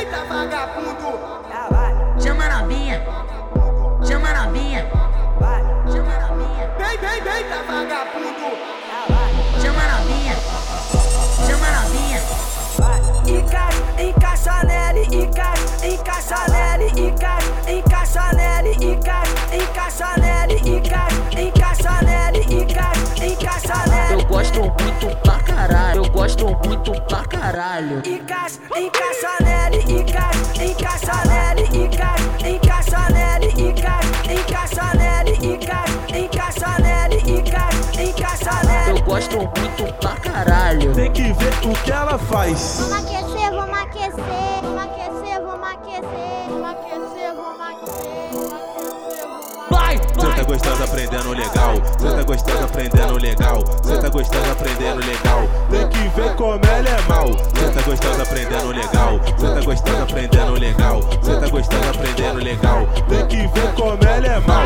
deita, vagabundo. Chama novinha, chama novinha, chama novinha, Vem, vem, deita, vagabundo. chama novinha, chama novinha. Encaixa, encaixa nele, encaixa, encaixa nele, encaixa, encaixa nele, encaixa, encaixa nele, encaixa, encaixa nele, encaixa, encaixa nele. Eu gosto muito pra caralho, eu gosto muito pra caralho. Encaixa, encaixa nele, encaixa, encaixa nele, encaixa, encaixa nele, encaixa, encaixa nele, encaixa, encaixa nele, encaixa, encaixa nele. Eu gosto muito pra caralho. Tem que ver o que ela faz. Vamos aquecer, vamos aquecer, vamos aquecer, vamos aquecer, vamos aquecer, vamos aquecer, vamos aquecer, vamos Vai, Cê tá gostosa aprendendo legal. Cê tá gostosa aprendendo legal. Cê tá gostosa que ver como ela é mal.